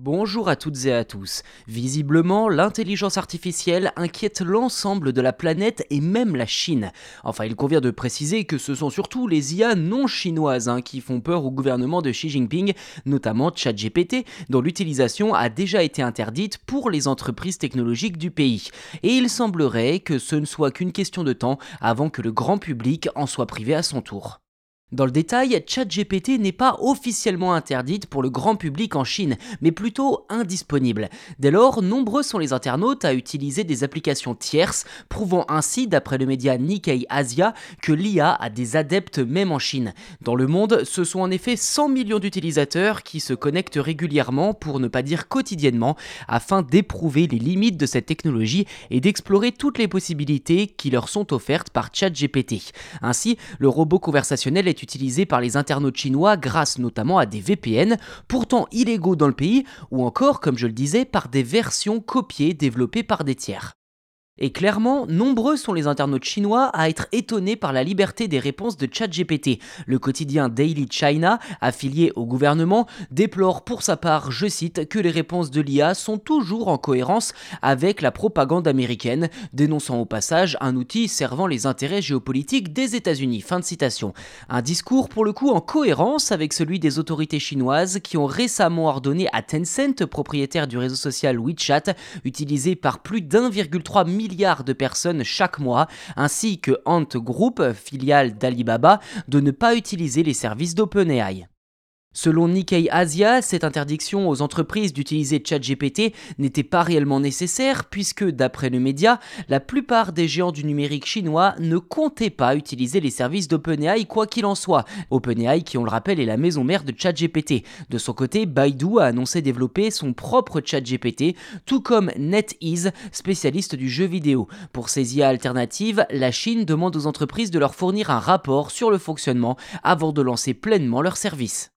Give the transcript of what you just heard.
Bonjour à toutes et à tous. Visiblement, l'intelligence artificielle inquiète l'ensemble de la planète et même la Chine. Enfin, il convient de préciser que ce sont surtout les IA non chinoises hein, qui font peur au gouvernement de Xi Jinping, notamment ChatGPT, dont l'utilisation a déjà été interdite pour les entreprises technologiques du pays. Et il semblerait que ce ne soit qu'une question de temps avant que le grand public en soit privé à son tour. Dans le détail, ChatGPT n'est pas officiellement interdite pour le grand public en Chine, mais plutôt indisponible. Dès lors, nombreux sont les internautes à utiliser des applications tierces, prouvant ainsi, d'après le média Nikkei Asia, que l'IA a des adeptes même en Chine. Dans le monde, ce sont en effet 100 millions d'utilisateurs qui se connectent régulièrement, pour ne pas dire quotidiennement, afin d'éprouver les limites de cette technologie et d'explorer toutes les possibilités qui leur sont offertes par ChatGPT. Ainsi, le robot conversationnel est utilisé par les internautes chinois grâce notamment à des VPN, pourtant illégaux dans le pays, ou encore, comme je le disais, par des versions copiées développées par des tiers. Et clairement, nombreux sont les internautes chinois à être étonnés par la liberté des réponses de ChatGPT. Le quotidien Daily China, affilié au gouvernement, déplore pour sa part, je cite, que les réponses de l'IA sont toujours en cohérence avec la propagande américaine, dénonçant au passage un outil servant les intérêts géopolitiques des États-Unis. Fin de citation. Un discours pour le coup en cohérence avec celui des autorités chinoises qui ont récemment ordonné à Tencent, propriétaire du réseau social WeChat, utilisé par plus d'1,3 milliard de personnes chaque mois, ainsi que Ant Group, filiale d'Alibaba, de ne pas utiliser les services d'OpenAI. Selon Nikkei Asia, cette interdiction aux entreprises d'utiliser ChatGPT n'était pas réellement nécessaire puisque, d'après le média, la plupart des géants du numérique chinois ne comptaient pas utiliser les services d'OpenAI quoi qu'il en soit. OpenAI, qui on le rappelle, est la maison mère de ChatGPT. De son côté, Baidu a annoncé développer son propre ChatGPT, tout comme NetEase, spécialiste du jeu vidéo. Pour ces IA alternatives, la Chine demande aux entreprises de leur fournir un rapport sur le fonctionnement avant de lancer pleinement leurs services.